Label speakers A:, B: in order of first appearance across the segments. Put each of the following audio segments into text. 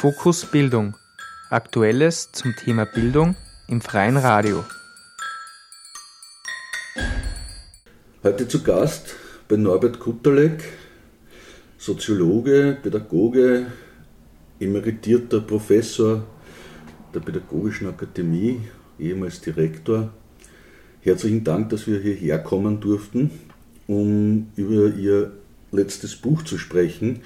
A: Fokus Bildung. Aktuelles zum Thema Bildung im freien Radio.
B: Heute zu Gast bei Norbert Kutterleck, Soziologe, Pädagoge, emeritierter Professor der Pädagogischen Akademie, ehemals Direktor. Herzlichen Dank, dass wir hierher kommen durften, um über Ihr letztes Buch zu sprechen.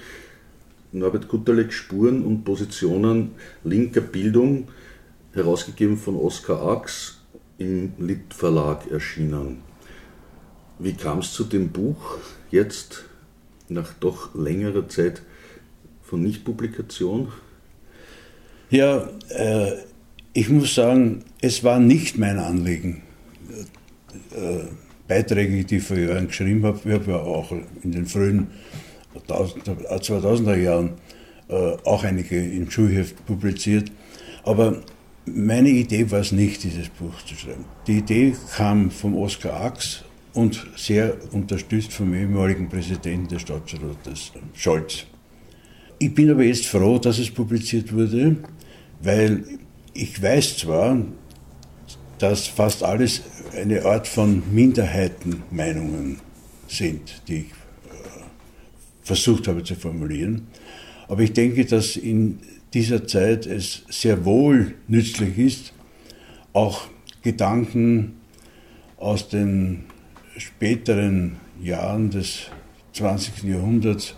B: Norbert Kutterleck Spuren und Positionen linker Bildung, herausgegeben von Oskar Ax, im Lit Verlag erschienen. Wie kam es zu dem Buch jetzt, nach doch längerer Zeit von Nichtpublikation?
C: Ja, äh, ich muss sagen, es war nicht mein Anliegen. Äh, Beiträge, die ich vor Jahren geschrieben habe, ich habe ja auch in den frühen 2000er Jahren äh, auch einige im Schulheft publiziert. Aber meine Idee war es nicht, dieses Buch zu schreiben. Die Idee kam vom Oskar Ax und sehr unterstützt vom ehemaligen Präsidenten des Stadtschulrates, Scholz. Ich bin aber jetzt froh, dass es publiziert wurde, weil ich weiß zwar, dass fast alles eine Art von Minderheitenmeinungen sind, die ich versucht habe zu formulieren. Aber ich denke, dass in dieser Zeit es sehr wohl nützlich ist, auch Gedanken aus den späteren Jahren des 20. Jahrhunderts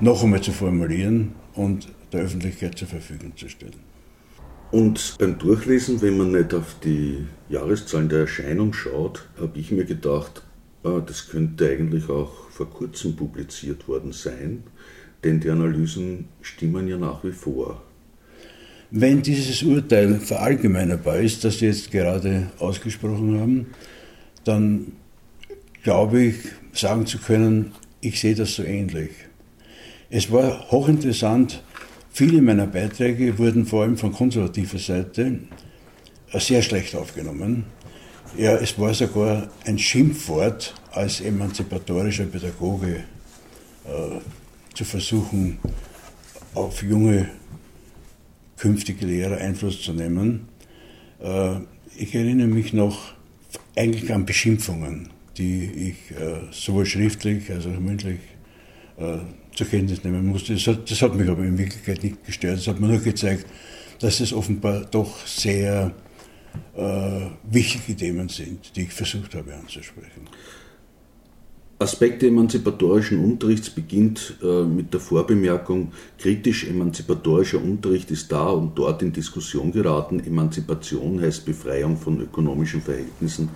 C: noch einmal zu formulieren und der Öffentlichkeit zur Verfügung zu stellen.
B: Und beim Durchlesen, wenn man nicht auf die Jahreszahlen der Erscheinung schaut, habe ich mir gedacht, ah, das könnte eigentlich auch vor kurzem publiziert worden sein, denn die Analysen stimmen ja nach wie vor.
C: Wenn dieses Urteil verallgemeinerbar ist, das Sie jetzt gerade ausgesprochen haben, dann glaube ich, sagen zu können, ich sehe das so ähnlich. Es war hochinteressant, Viele meiner Beiträge wurden vor allem von konservativer Seite sehr schlecht aufgenommen. Ja, es war sogar ein Schimpfwort als emanzipatorischer Pädagoge äh, zu versuchen, auf junge künftige Lehrer Einfluss zu nehmen. Äh, ich erinnere mich noch eigentlich an Beschimpfungen, die ich äh, sowohl schriftlich als auch mündlich äh, zur Kenntnis nehmen musste. Das hat, das hat mich aber in Wirklichkeit nicht gestört. Es hat mir nur gezeigt, dass es offenbar doch sehr äh, wichtige Themen sind, die ich versucht habe anzusprechen.
B: Aspekte emanzipatorischen Unterrichts beginnt äh, mit der Vorbemerkung, kritisch emanzipatorischer Unterricht ist da und dort in Diskussion geraten. Emanzipation heißt Befreiung von ökonomischen Verhältnissen,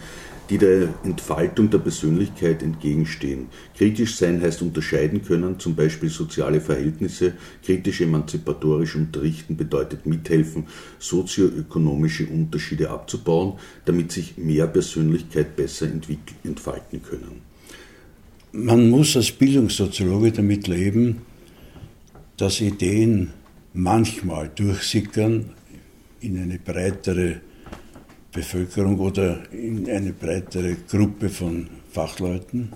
B: die der Entfaltung der Persönlichkeit entgegenstehen. Kritisch sein heißt unterscheiden können, zum Beispiel soziale Verhältnisse. Kritisch emanzipatorisch unterrichten bedeutet mithelfen, sozioökonomische Unterschiede abzubauen, damit sich mehr Persönlichkeit besser entfalten können.
C: Man muss als Bildungssoziologe damit leben, dass Ideen manchmal durchsickern in eine breitere Bevölkerung oder in eine breitere Gruppe von Fachleuten.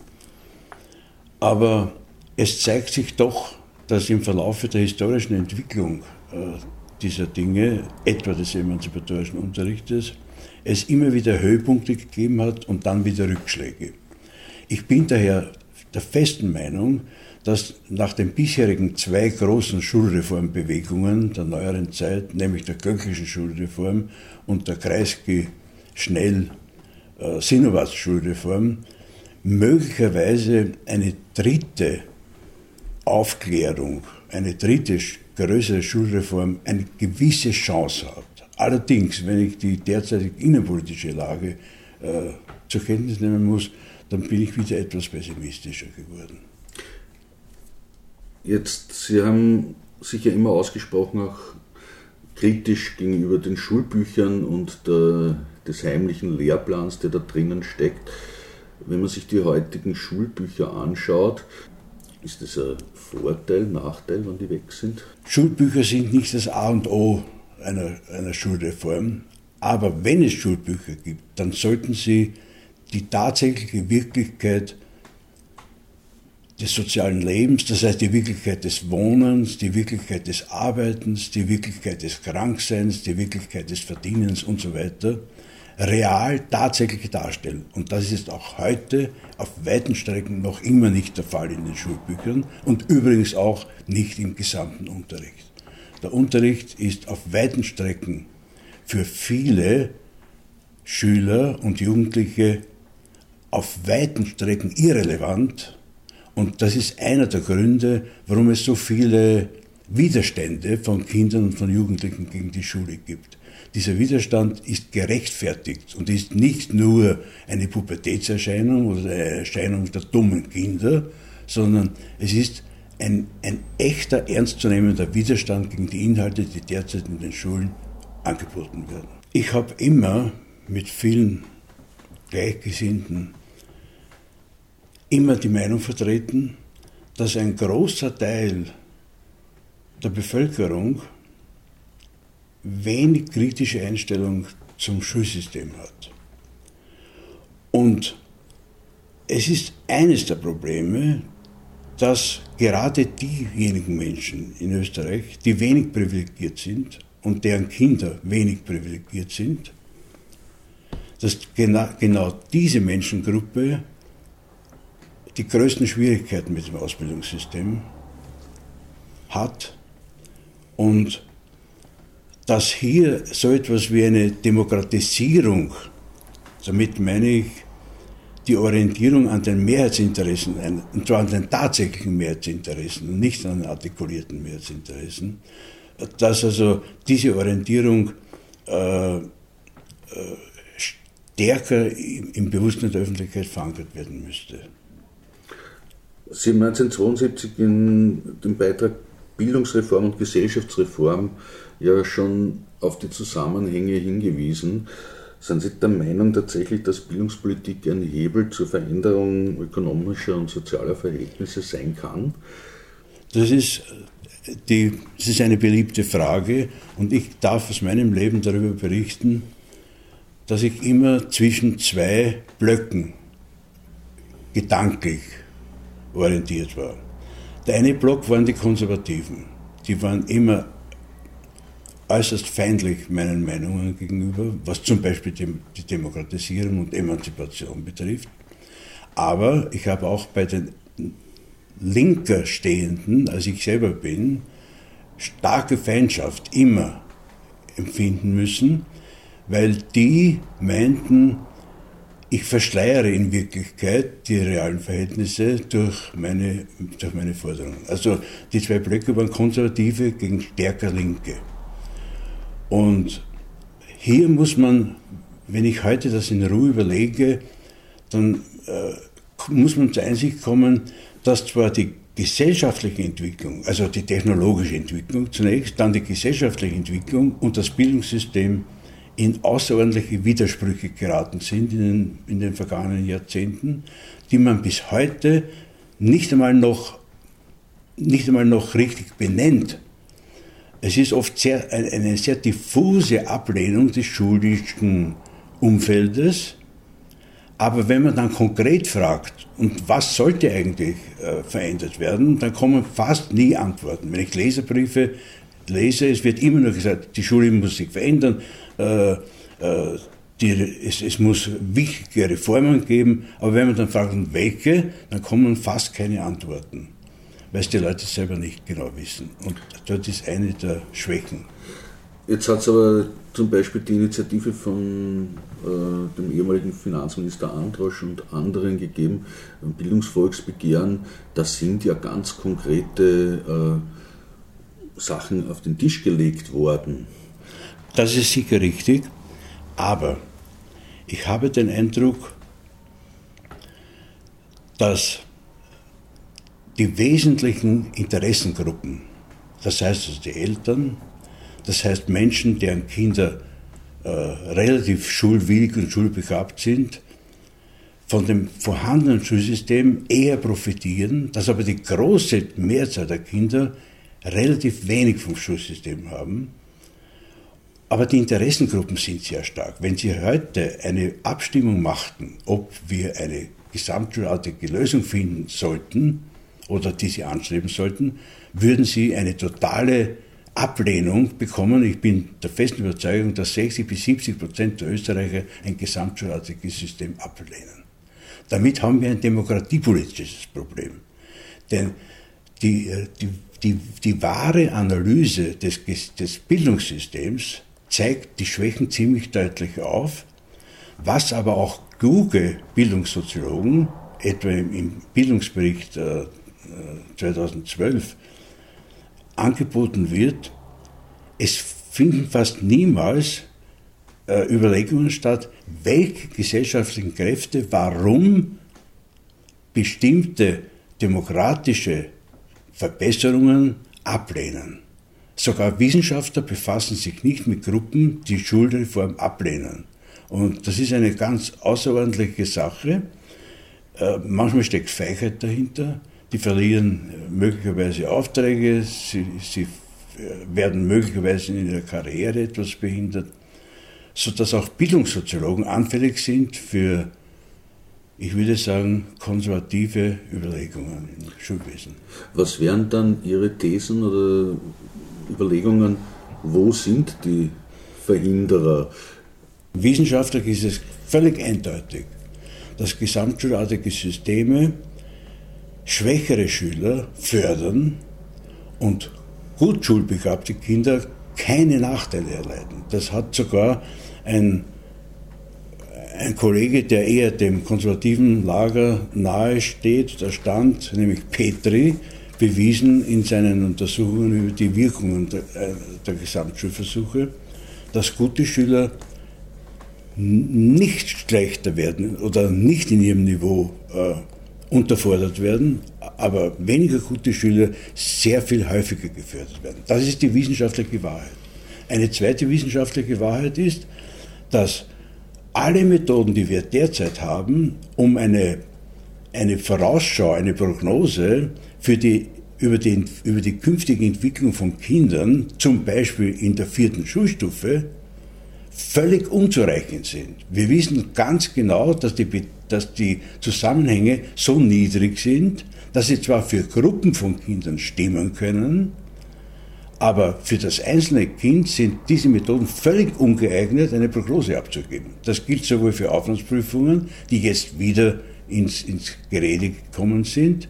C: Aber es zeigt sich doch, dass im Verlauf der historischen Entwicklung äh, dieser Dinge, etwa des emanzipatorischen Unterrichtes, es immer wieder Höhepunkte gegeben hat und dann wieder Rückschläge. Ich bin daher der festen Meinung, dass nach den bisherigen zwei großen Schulreformbewegungen der neueren Zeit, nämlich der Gönckelschen Schulreform und der Kreisky schnell äh, möglicherweise eine dritte Aufklärung, eine dritte größere Schulreform eine gewisse Chance hat. Allerdings, wenn ich die derzeitige innenpolitische Lage äh, zur Kenntnis nehmen muss, dann bin ich wieder etwas pessimistischer geworden.
B: Jetzt, Sie haben sich ja immer ausgesprochen, auch kritisch gegenüber den Schulbüchern und der, des heimlichen Lehrplans, der da drinnen steckt. Wenn man sich die heutigen Schulbücher anschaut, ist das ein Vorteil, Nachteil, wenn die weg sind?
C: Schulbücher sind nicht das A und O einer, einer Schulreform. Aber wenn es Schulbücher gibt, dann sollten sie die tatsächliche Wirklichkeit des sozialen Lebens, das heißt die Wirklichkeit des Wohnens, die Wirklichkeit des Arbeitens, die Wirklichkeit des Krankseins, die Wirklichkeit des Verdienens und so weiter, real tatsächlich darstellen. Und das ist auch heute auf weiten Strecken noch immer nicht der Fall in den Schulbüchern und übrigens auch nicht im gesamten Unterricht. Der Unterricht ist auf weiten Strecken für viele Schüler und Jugendliche auf weiten Strecken irrelevant. Und das ist einer der Gründe, warum es so viele Widerstände von Kindern und von Jugendlichen gegen die Schule gibt. Dieser Widerstand ist gerechtfertigt und ist nicht nur eine Pubertätserscheinung oder eine Erscheinung der dummen Kinder, sondern es ist ein, ein echter, ernstzunehmender Widerstand gegen die Inhalte, die derzeit in den Schulen angeboten werden. Ich habe immer mit vielen Gleichgesinnten immer die Meinung vertreten, dass ein großer Teil der Bevölkerung wenig kritische Einstellung zum Schulsystem hat. Und es ist eines der Probleme, dass gerade diejenigen Menschen in Österreich, die wenig privilegiert sind und deren Kinder wenig privilegiert sind, dass genau, genau diese Menschengruppe die größten Schwierigkeiten mit dem Ausbildungssystem hat und dass hier so etwas wie eine Demokratisierung, damit meine ich die Orientierung an den Mehrheitsinteressen, und zwar an den tatsächlichen Mehrheitsinteressen und nicht an den artikulierten Mehrheitsinteressen, dass also diese Orientierung äh, äh, stärker im Bewusstsein der Öffentlichkeit verankert werden müsste.
B: Sie haben 1972 in dem Beitrag Bildungsreform und Gesellschaftsreform ja schon auf die Zusammenhänge hingewiesen. Sind Sie der Meinung tatsächlich, dass Bildungspolitik ein Hebel zur Veränderung ökonomischer und sozialer Verhältnisse sein kann?
C: Das ist, die, das ist eine beliebte Frage und ich darf aus meinem Leben darüber berichten, dass ich immer zwischen zwei Blöcken gedanklich orientiert war. Der eine Block waren die Konservativen. Die waren immer äußerst feindlich meinen Meinungen gegenüber, was zum Beispiel die Demokratisierung und Emanzipation betrifft. Aber ich habe auch bei den linker Stehenden, als ich selber bin, starke Feindschaft immer empfinden müssen, weil die meinten, ich verschleiere in Wirklichkeit die realen Verhältnisse durch meine, durch meine Forderungen. Also die zwei Blöcke waren Konservative gegen stärker Linke. Und hier muss man, wenn ich heute das in Ruhe überlege, dann äh, muss man zur Einsicht kommen, dass zwar die gesellschaftliche Entwicklung, also die technologische Entwicklung zunächst, dann die gesellschaftliche Entwicklung und das Bildungssystem in außerordentliche Widersprüche geraten sind in den, in den vergangenen Jahrzehnten, die man bis heute nicht einmal noch, nicht einmal noch richtig benennt. Es ist oft sehr, eine sehr diffuse Ablehnung des schulischen Umfeldes. Aber wenn man dann konkret fragt, und was sollte eigentlich äh, verändert werden, dann kommen fast nie Antworten. Wenn ich Leserbriefe lese, es wird immer nur gesagt, die Schule muss sich verändern, äh, äh, die, es, es, muss wichtige Reformen geben, aber wenn man dann fragt, welche, dann kommen fast keine Antworten, weil es die Leute selber nicht genau wissen. Und dort ist eine der Schwächen.
B: Jetzt hat es aber zum Beispiel die Initiative von äh, dem ehemaligen Finanzminister Androsch und anderen gegeben, Bildungsvolksbegehren. Das sind ja ganz konkrete äh, Sachen auf den Tisch gelegt worden.
C: Das ist sicher richtig, aber ich habe den Eindruck, dass die wesentlichen Interessengruppen, das heißt also die Eltern, das heißt Menschen, deren Kinder äh, relativ schulwillig und schulbegabt sind, von dem vorhandenen Schulsystem eher profitieren, dass aber die große Mehrzahl der Kinder relativ wenig vom Schulsystem haben aber die Interessengruppen sind sehr stark. Wenn Sie heute eine Abstimmung machten, ob wir eine gesamtschulartige Lösung finden sollten, oder die sie anstreben sollten, würden sie eine totale Ablehnung bekommen. Ich bin der festen Überzeugung, dass 60 bis 70 Prozent der Österreicher ein gesamtschulartiges System ablehnen. Damit haben wir ein demokratiepolitisches Problem. Denn die, äh, die, die, die wahre Analyse des, des Bildungssystems zeigt die Schwächen ziemlich deutlich auf, was aber auch kluge Bildungssoziologen, etwa im Bildungsbericht 2012, äh, angeboten wird, es finden fast niemals äh, Überlegungen statt, welche gesellschaftlichen Kräfte warum bestimmte demokratische Verbesserungen ablehnen. Sogar Wissenschaftler befassen sich nicht mit Gruppen, die Schulreform ablehnen. Und das ist eine ganz außerordentliche Sache. Äh, manchmal steckt Feigheit dahinter. Die verlieren möglicherweise Aufträge, sie, sie werden möglicherweise in ihrer Karriere etwas behindert, sodass auch Bildungssoziologen anfällig sind für, ich würde sagen, konservative Überlegungen im Schulwesen.
B: Was wären dann Ihre Thesen oder Überlegungen, wo sind die Verhinderer?
C: Wissenschaftlich ist es völlig eindeutig, dass gesamtschulartige Systeme schwächere Schüler fördern und gut schulbegabte Kinder keine Nachteile erleiden. Das hat sogar ein, ein Kollege, der eher dem konservativen Lager nahe steht, der stand, nämlich Petri, bewiesen in seinen Untersuchungen über die Wirkungen der, äh, der Gesamtschulversuche, dass gute Schüler nicht schlechter werden oder nicht in ihrem Niveau äh, unterfordert werden, aber weniger gute Schüler sehr viel häufiger gefördert werden. Das ist die wissenschaftliche Wahrheit. Eine zweite wissenschaftliche Wahrheit ist, dass alle Methoden, die wir derzeit haben, um eine, eine Vorausschau, eine Prognose für die, über, die, über die künftige Entwicklung von Kindern, zum Beispiel in der vierten Schulstufe, völlig unzureichend sind. Wir wissen ganz genau, dass die, dass die Zusammenhänge so niedrig sind, dass sie zwar für Gruppen von Kindern stimmen können, aber für das einzelne Kind sind diese Methoden völlig ungeeignet, eine Prognose abzugeben. Das gilt sowohl für Aufnahmeprüfungen, die jetzt wieder ins, ins Gerede gekommen sind.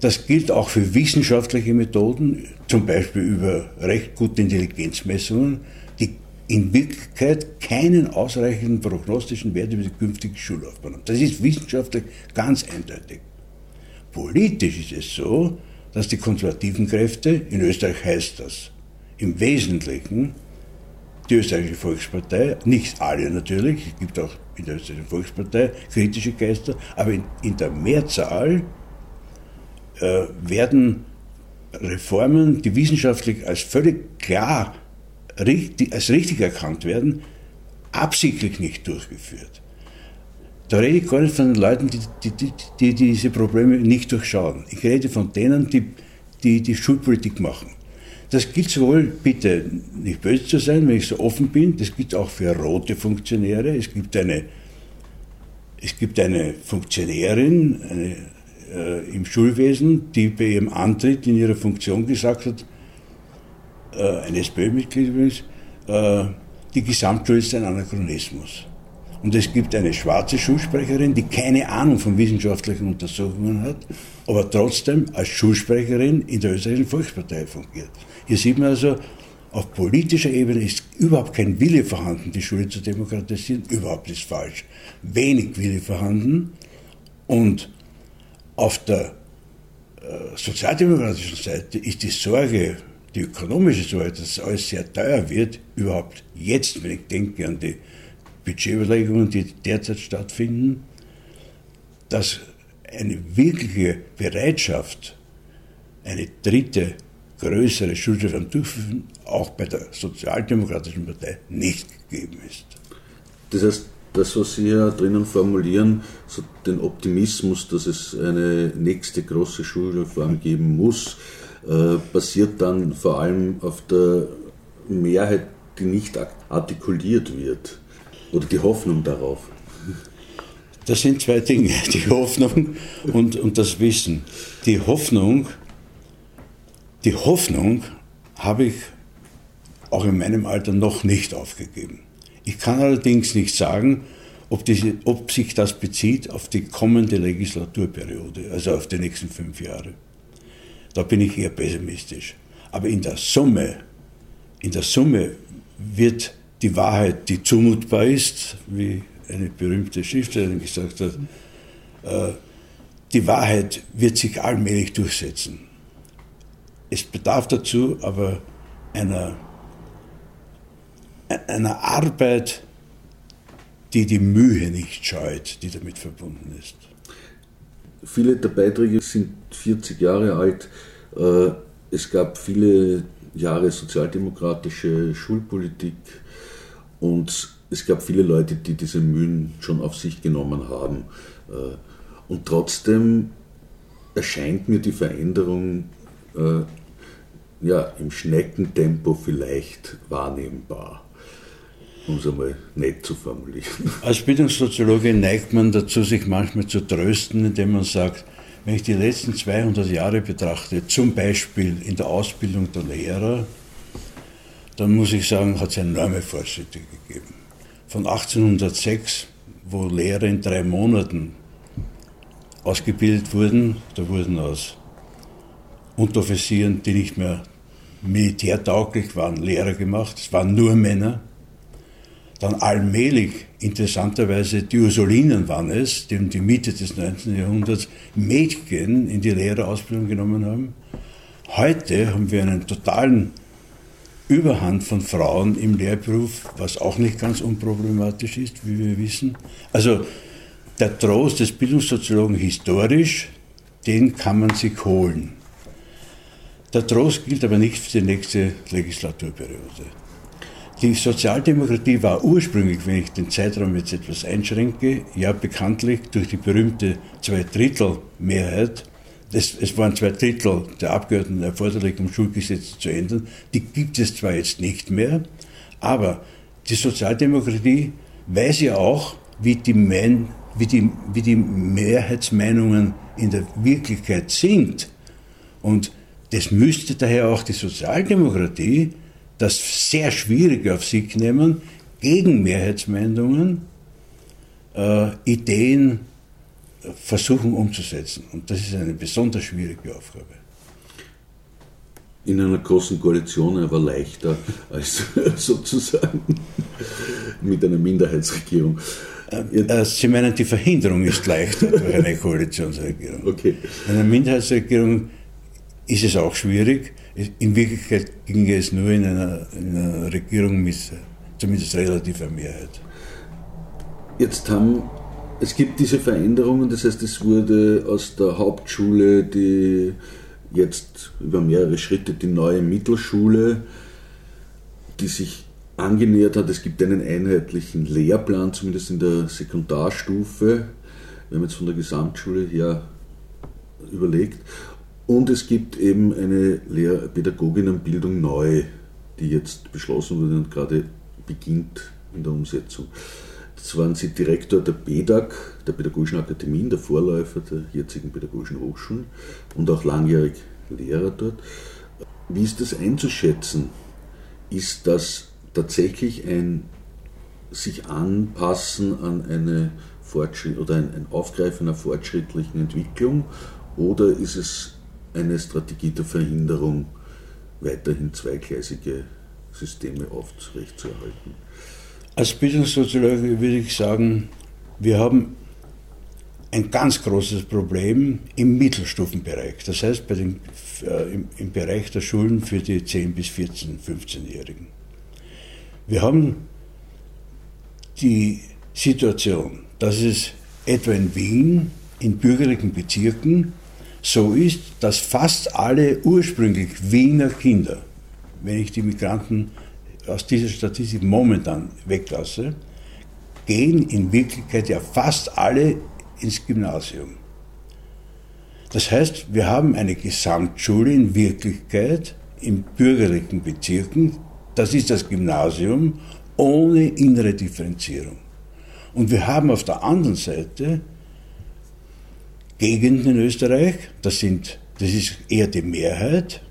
C: Das gilt auch für wissenschaftliche Methoden, zum Beispiel über recht gute Intelligenzmessungen, die in Wirklichkeit keinen ausreichenden prognostischen Wert über die künftige Schullaufbahn haben. Das ist wissenschaftlich ganz eindeutig. Politisch ist es so, dass die konservativen Kräfte, in Österreich heißt das im Wesentlichen die österreichische Volkspartei, nicht alle natürlich, es gibt auch in der österreichischen Volkspartei kritische Geister, aber in, in der Mehrzahl äh, werden Reformen, die wissenschaftlich als völlig klar richtig, als richtig erkannt werden, absichtlich nicht durchgeführt. Da rede ich gar nicht von den Leuten, die, die, die, die diese Probleme nicht durchschauen. Ich rede von denen, die, die die Schulpolitik machen. Das gilt sowohl, bitte nicht böse zu sein, wenn ich so offen bin, das gilt auch für rote Funktionäre. Es gibt eine, es gibt eine Funktionärin eine, äh, im Schulwesen, die bei ihrem Antritt in ihrer Funktion gesagt hat, äh, ein SPÖ-Mitglied übrigens, äh, die Gesamtschule ist ein Anachronismus. Und es gibt eine schwarze Schulsprecherin, die keine Ahnung von wissenschaftlichen Untersuchungen hat, aber trotzdem als Schulsprecherin in der österreichischen Volkspartei fungiert. Hier sieht man also, auf politischer Ebene ist überhaupt kein Wille vorhanden, die Schule zu demokratisieren. Überhaupt ist falsch. Wenig Wille vorhanden. Und auf der äh, sozialdemokratischen Seite ist die Sorge, die ökonomische Sorge, dass alles sehr teuer wird, überhaupt jetzt, wenn ich denke an die Budgetüberlegungen, die derzeit stattfinden, dass eine wirkliche Bereitschaft, eine dritte größere Schulreform durchzuführen, auch bei der Sozialdemokratischen Partei nicht gegeben ist.
B: Das heißt, das, was Sie ja drinnen formulieren, so den Optimismus, dass es eine nächste große Schulreform geben muss, äh, basiert dann vor allem auf der Mehrheit, die nicht artikuliert wird. Oder die Hoffnung darauf?
C: Das sind zwei Dinge, die Hoffnung und, und das Wissen. Die Hoffnung, die Hoffnung habe ich auch in meinem Alter noch nicht aufgegeben. Ich kann allerdings nicht sagen, ob, diese, ob sich das bezieht auf die kommende Legislaturperiode, also auf die nächsten fünf Jahre. Da bin ich eher pessimistisch. Aber in der Summe, in der Summe wird die Wahrheit, die zumutbar ist, wie eine berühmte Schriftstellerin gesagt hat, äh, die Wahrheit wird sich allmählich durchsetzen. Es bedarf dazu aber einer, einer Arbeit, die die Mühe nicht scheut, die damit verbunden ist.
B: Viele der Beiträge sind 40 Jahre alt. Äh, es gab viele Jahre sozialdemokratische Schulpolitik und es gab viele Leute, die diese Mühen schon auf sich genommen haben. Äh, und trotzdem erscheint mir die Veränderung äh, ja, im Schneckentempo vielleicht wahrnehmbar, um es einmal nett zu formulieren.
C: Als Bildungssoziologe neigt man dazu, sich manchmal zu trösten, indem man sagt, wenn ich die letzten 200 Jahre betrachte, zum Beispiel in der Ausbildung der Lehrer, dann muss ich sagen, hat es enorme Fortschritte gegeben. Von 1806, wo Lehrer in drei Monaten ausgebildet wurden, da wurden aus Unteroffizieren, die nicht mehr militärtauglich waren, Lehrer gemacht. Es waren nur Männer. Dann allmählich, interessanterweise, die Ursulinen waren es, die um die Mitte des 19. Jahrhunderts Mädchen in die Lehrerausbildung genommen haben. Heute haben wir einen totalen Überhand von Frauen im Lehrberuf, was auch nicht ganz unproblematisch ist, wie wir wissen. Also der Trost des Bildungssoziologen historisch, den kann man sich holen. Der Trost gilt aber nicht für die nächste Legislaturperiode. Die Sozialdemokratie war ursprünglich, wenn ich den Zeitraum jetzt etwas einschränke, ja bekanntlich durch die berühmte Zweidrittelmehrheit, das, es waren zwei Drittel der Abgeordneten erforderlich, um Schulgesetze zu ändern, die gibt es zwar jetzt nicht mehr, aber die Sozialdemokratie weiß ja auch, wie die, mein, wie die, wie die Mehrheitsmeinungen in der Wirklichkeit sind. Und das müsste daher auch die Sozialdemokratie das sehr schwierig auf sich nehmen, gegen Mehrheitsmeinungen äh, Ideen versuchen umzusetzen. Und das ist eine besonders schwierige Aufgabe.
B: In einer großen Koalition aber leichter als sozusagen mit einer Minderheitsregierung.
C: Äh, äh, Sie meinen, die Verhinderung ist leichter durch eine Koalitionsregierung.
B: Okay.
C: In einer Minderheitsregierung ist es auch schwierig. In Wirklichkeit ging es nur in einer, in einer Regierung mit zumindest relativer Mehrheit.
B: Jetzt haben, es gibt diese Veränderungen, das heißt, es wurde aus der Hauptschule die jetzt über mehrere Schritte die neue Mittelschule, die sich angenähert hat. Es gibt einen einheitlichen Lehrplan, zumindest in der Sekundarstufe, wenn man jetzt von der Gesamtschule her überlegt. Und es gibt eben eine Lehr Pädagoginnenbildung neu, die jetzt beschlossen wurde und gerade beginnt in der Umsetzung. Das waren Sie Direktor der PEDAG, der Pädagogischen Akademien, der Vorläufer der jetzigen Pädagogischen Hochschulen und auch langjährig Lehrer dort. Wie ist das einzuschätzen? Ist das tatsächlich ein sich anpassen an eine Fortschritt oder ein, ein Aufgreifen einer fortschrittlichen Entwicklung oder ist es eine Strategie der Verhinderung, weiterhin zweigleisige Systeme aufrechtzuerhalten.
C: Als Bildungssoziologe würde ich sagen, wir haben ein ganz großes Problem im Mittelstufenbereich, das heißt bei den, äh, im, im Bereich der Schulen für die 10- bis 14-, 15-Jährigen. Wir haben die Situation, dass es etwa in Wien in bürgerlichen Bezirken so ist, dass fast alle ursprünglich Wiener Kinder, wenn ich die Migranten aus dieser Statistik momentan weglasse, gehen in Wirklichkeit ja fast alle ins Gymnasium. Das heißt, wir haben eine Gesamtschule in Wirklichkeit in bürgerlichen Bezirken, das ist das Gymnasium, ohne innere Differenzierung. Und wir haben auf der anderen Seite Gegenden in Österreich, das, sind, das ist eher die Mehrheit,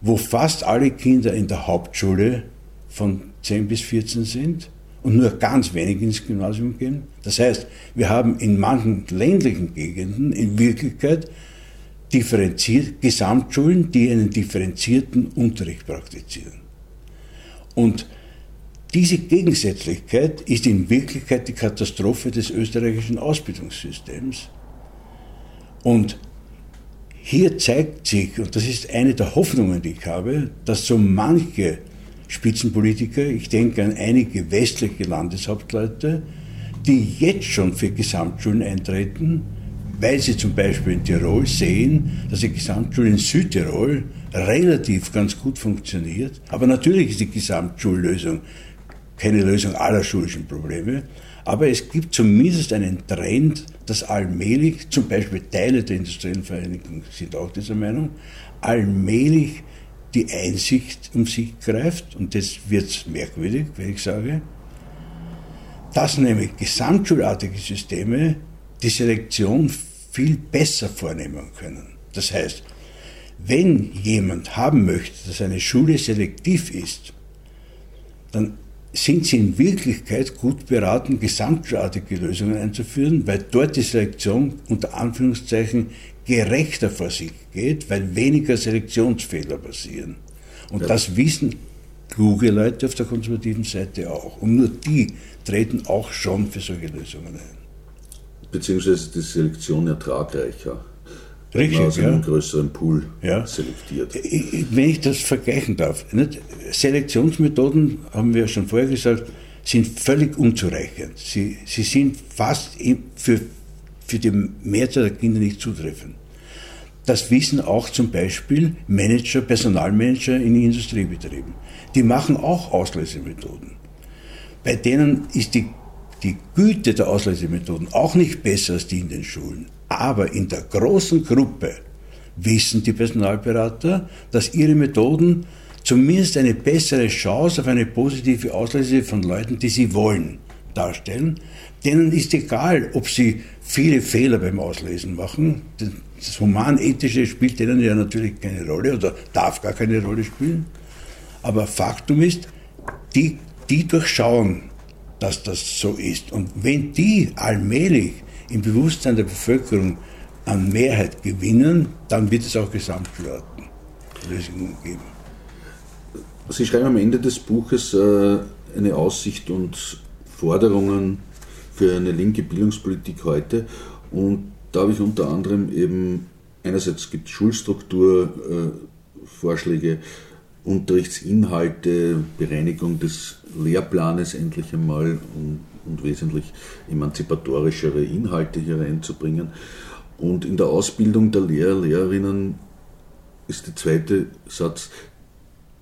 C: wo fast alle Kinder in der Hauptschule von 10 bis 14 sind und nur ganz wenig ins Gymnasium gehen. Das heißt, wir haben in manchen ländlichen Gegenden in Wirklichkeit differenziert, Gesamtschulen, die einen differenzierten Unterricht praktizieren. Und diese Gegensätzlichkeit ist in Wirklichkeit die Katastrophe des österreichischen Ausbildungssystems. Und hier zeigt sich, und das ist eine der Hoffnungen, die ich habe, dass so manche Spitzenpolitiker, ich denke an einige westliche Landeshauptleute, die jetzt schon für Gesamtschulen eintreten, weil sie zum Beispiel in Tirol sehen, dass die Gesamtschule in Südtirol relativ ganz gut funktioniert. Aber natürlich ist die Gesamtschullösung keine Lösung aller schulischen Probleme. Aber es gibt zumindest einen Trend, dass allmählich, zum Beispiel Teile der industriellen Vereinigung sind auch dieser Meinung, allmählich die Einsicht um sich greift, und das wird merkwürdig, wenn ich sage, dass nämlich gesamtschulartige Systeme die Selektion viel besser vornehmen können. Das heißt, wenn jemand haben möchte, dass eine Schule selektiv ist, dann sind sie in Wirklichkeit gut beraten, gesamtschulartige Lösungen einzuführen, weil dort die Selektion unter Anführungszeichen gerechter vor sich geht, weil weniger Selektionsfehler passieren. Und ja. das wissen kluge Leute auf der konservativen Seite auch. Und nur die treten auch schon für solche Lösungen ein
B: beziehungsweise die Selektion ertragreicher.
C: Richtig,
B: aus einem ja. größeren Pool ja. selektiert.
C: Wenn ich das vergleichen darf, nicht? Selektionsmethoden, haben wir schon vorher gesagt, sind völlig unzureichend. Sie, sie sind fast für, für die Mehrzahl der Kinder nicht zutreffend. Das wissen auch zum Beispiel Manager, Personalmanager in Industriebetrieben. Die machen auch Auslesemethoden. Bei denen ist die die Güte der Auslesemethoden auch nicht besser als die in den Schulen. Aber in der großen Gruppe wissen die Personalberater, dass ihre Methoden zumindest eine bessere Chance auf eine positive Auslese von Leuten, die sie wollen, darstellen. Denen ist egal, ob sie viele Fehler beim Auslesen machen. Das Humanethische spielt denen ja natürlich keine Rolle oder darf gar keine Rolle spielen. Aber Faktum ist, die, die durchschauen dass das so ist. Und wenn die allmählich im Bewusstsein der Bevölkerung an Mehrheit gewinnen, dann wird es auch Gesamtschulatenlösungen geben.
B: Sie schreiben am Ende des Buches äh, eine Aussicht und Forderungen für eine linke Bildungspolitik heute. Und da habe ich unter anderem eben, einerseits gibt es Schulstrukturvorschläge, Unterrichtsinhalte, Bereinigung des Lehrplanes endlich einmal und, und wesentlich emanzipatorischere Inhalte hier reinzubringen. Und in der Ausbildung der Lehrer, Lehrerinnen ist der zweite Satz,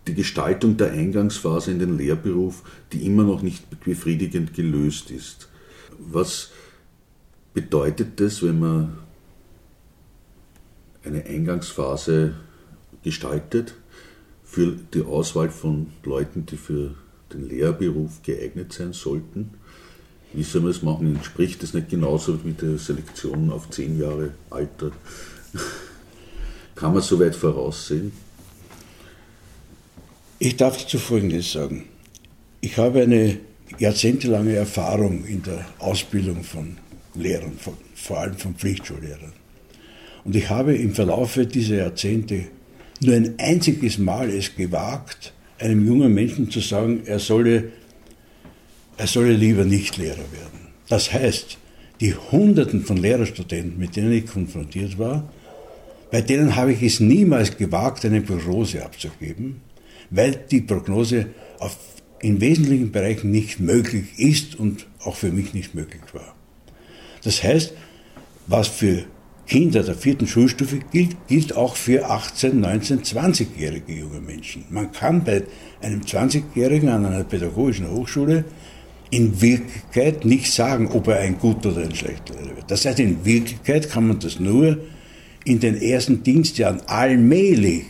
B: die Gestaltung der Eingangsphase in den Lehrberuf, die immer noch nicht befriedigend gelöst ist. Was bedeutet das, wenn man eine Eingangsphase gestaltet? für die Auswahl von Leuten, die für den Lehrberuf geeignet sein sollten. Wie soll man das machen? Entspricht das nicht genauso mit der Selektion auf zehn Jahre Alter? Kann man so weit voraussehen?
C: Ich darf dazu Folgendes sagen. Ich habe eine jahrzehntelange Erfahrung in der Ausbildung von Lehrern, von, vor allem von Pflichtschullehrern. Und ich habe im Verlauf dieser Jahrzehnte nur ein einziges Mal es gewagt, einem jungen Menschen zu sagen, er solle, er solle lieber nicht Lehrer werden. Das heißt, die Hunderten von Lehrerstudenten, mit denen ich konfrontiert war, bei denen habe ich es niemals gewagt, eine Prognose abzugeben, weil die Prognose auf, in wesentlichen Bereichen nicht möglich ist und auch für mich nicht möglich war. Das heißt, was für Kinder der vierten Schulstufe gilt, gilt auch für 18, 19, 20-jährige junge Menschen. Man kann bei einem 20-Jährigen an einer pädagogischen Hochschule in Wirklichkeit nicht sagen, ob er ein guter oder ein schlechter Lehrer wird. Das heißt, in Wirklichkeit kann man das nur in den ersten Dienstjahren allmählich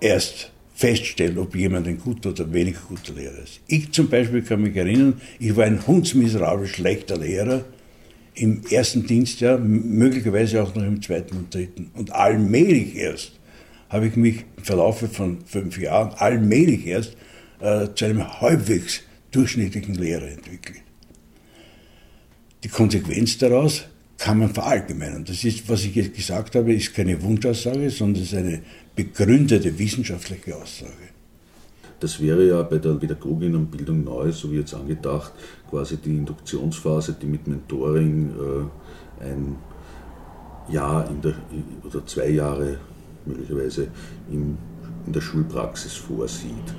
C: erst feststellen, ob jemand ein guter oder weniger guter Lehrer ist. Ich zum Beispiel kann mich erinnern, ich war ein hundsmiserabel schlechter Lehrer im ersten Dienstjahr, möglicherweise auch noch im zweiten und dritten. Und allmählich erst habe ich mich im Verlauf von fünf Jahren, allmählich erst äh, zu einem halbwegs durchschnittlichen Lehrer entwickelt. Die Konsequenz daraus kann man verallgemeinern. Das ist, was ich jetzt gesagt habe, ist keine Wunschaussage, sondern es ist eine begründete wissenschaftliche Aussage.
B: Das wäre ja bei der Pädagogin und Bildung neu, so wie jetzt angedacht, quasi die Induktionsphase, die mit Mentoring äh, ein Jahr der, oder zwei Jahre möglicherweise in, in der Schulpraxis vorsieht.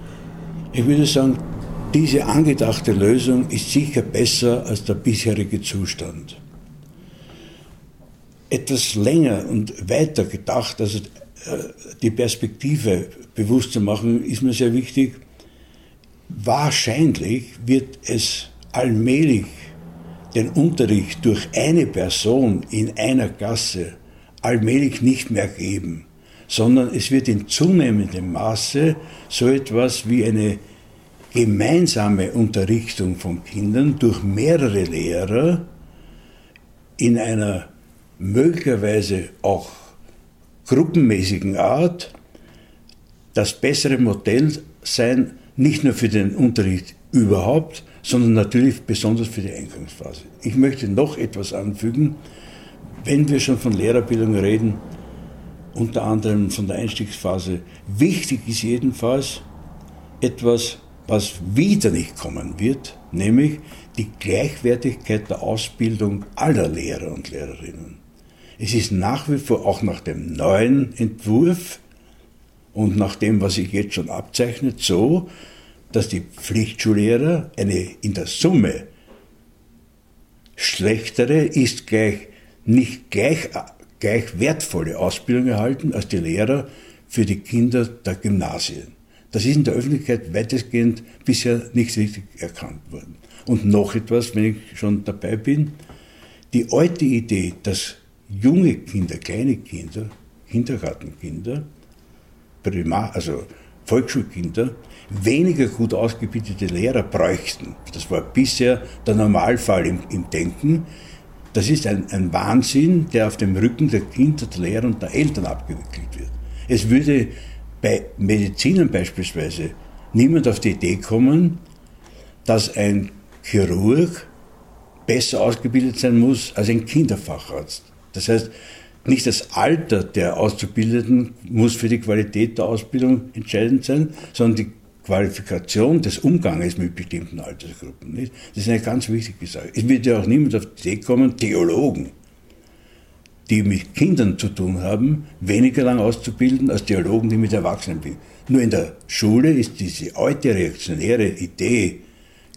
C: Ich würde sagen, diese angedachte Lösung ist sicher besser als der bisherige Zustand. Etwas länger und weiter gedacht, also die Perspektive bewusst zu machen, ist mir sehr wichtig. Wahrscheinlich wird es allmählich den Unterricht durch eine Person in einer Klasse allmählich nicht mehr geben, sondern es wird in zunehmendem Maße so etwas wie eine gemeinsame Unterrichtung von Kindern durch mehrere Lehrer in einer möglicherweise auch gruppenmäßigen Art das bessere Modell sein, nicht nur für den Unterricht überhaupt, sondern natürlich besonders für die Eingangsphase. Ich möchte noch etwas anfügen. Wenn wir schon von Lehrerbildung reden, unter anderem von der Einstiegsphase, wichtig ist jedenfalls etwas, was wieder nicht kommen wird, nämlich die Gleichwertigkeit der Ausbildung aller Lehrer und Lehrerinnen. Es ist nach wie vor auch nach dem neuen Entwurf und nach dem, was sich jetzt schon abzeichnet, so, dass die Pflichtschullehrer eine in der Summe schlechtere, ist gleich nicht gleich, gleich wertvolle Ausbildung erhalten als die Lehrer für die Kinder der Gymnasien. Das ist in der Öffentlichkeit weitestgehend bisher nicht richtig erkannt worden. Und noch etwas, wenn ich schon dabei bin. Die alte Idee, dass junge Kinder, kleine Kinder, Kindergartenkinder, Primar, also Volksschulkinder, weniger gut ausgebildete Lehrer bräuchten. Das war bisher der Normalfall im, im Denken. Das ist ein, ein, Wahnsinn, der auf dem Rücken der Kinder, der Lehrer und der Eltern abgewickelt wird. Es würde bei Medizinern beispielsweise niemand auf die Idee kommen, dass ein Chirurg besser ausgebildet sein muss als ein Kinderfacharzt. Das heißt, nicht das Alter der Auszubildenden muss für die Qualität der Ausbildung entscheidend sein, sondern die Qualifikation des Umganges mit bestimmten Altersgruppen. Nicht? Das ist eine ganz wichtige Sache. Es wird ja auch niemand auf die Idee kommen, Theologen, die mit Kindern zu tun haben, weniger lang auszubilden als Theologen, die mit Erwachsenen bilden. Nur in der Schule ist diese alte reaktionäre Idee,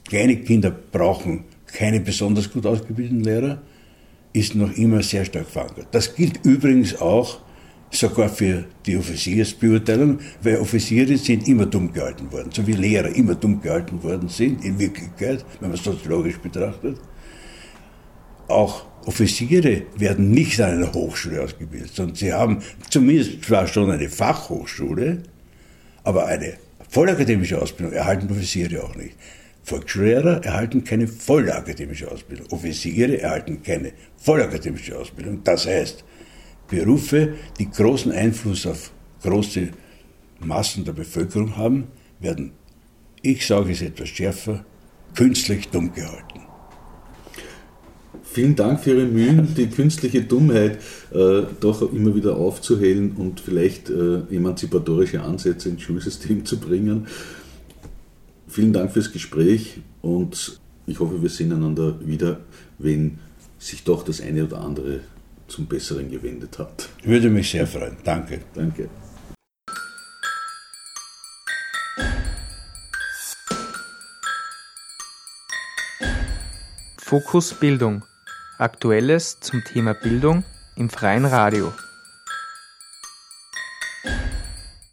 C: kleine Kinder brauchen keine besonders gut ausgebildeten Lehrer, ist noch immer sehr stark verankert. Das gilt übrigens auch sogar für die Offiziersbeurteilung, weil Offiziere sind immer dumm gehalten worden, so wie Lehrer immer dumm gehalten worden sind, in Wirklichkeit, wenn man es soziologisch betrachtet. Auch Offiziere werden nicht an einer Hochschule ausgebildet, sondern sie haben zumindest zwar schon eine Fachhochschule, aber eine vollakademische Ausbildung erhalten Offiziere auch nicht. Volksschullehrer erhalten keine vollakademische Ausbildung. Offiziere erhalten keine vollakademische Ausbildung. Das heißt, Berufe, die großen Einfluss auf große Massen der Bevölkerung haben, werden, ich sage es etwas schärfer, künstlich dumm gehalten.
B: Vielen Dank für Ihre Mühen, die künstliche Dummheit äh, doch immer wieder aufzuhellen und vielleicht äh, emanzipatorische Ansätze ins Schulsystem zu bringen. Vielen Dank fürs Gespräch und ich hoffe, wir sehen einander wieder, wenn sich doch das eine oder andere zum Besseren gewendet hat.
C: Würde mich sehr freuen. Danke.
B: Danke.
A: Fokus Bildung. Aktuelles zum Thema Bildung im freien Radio.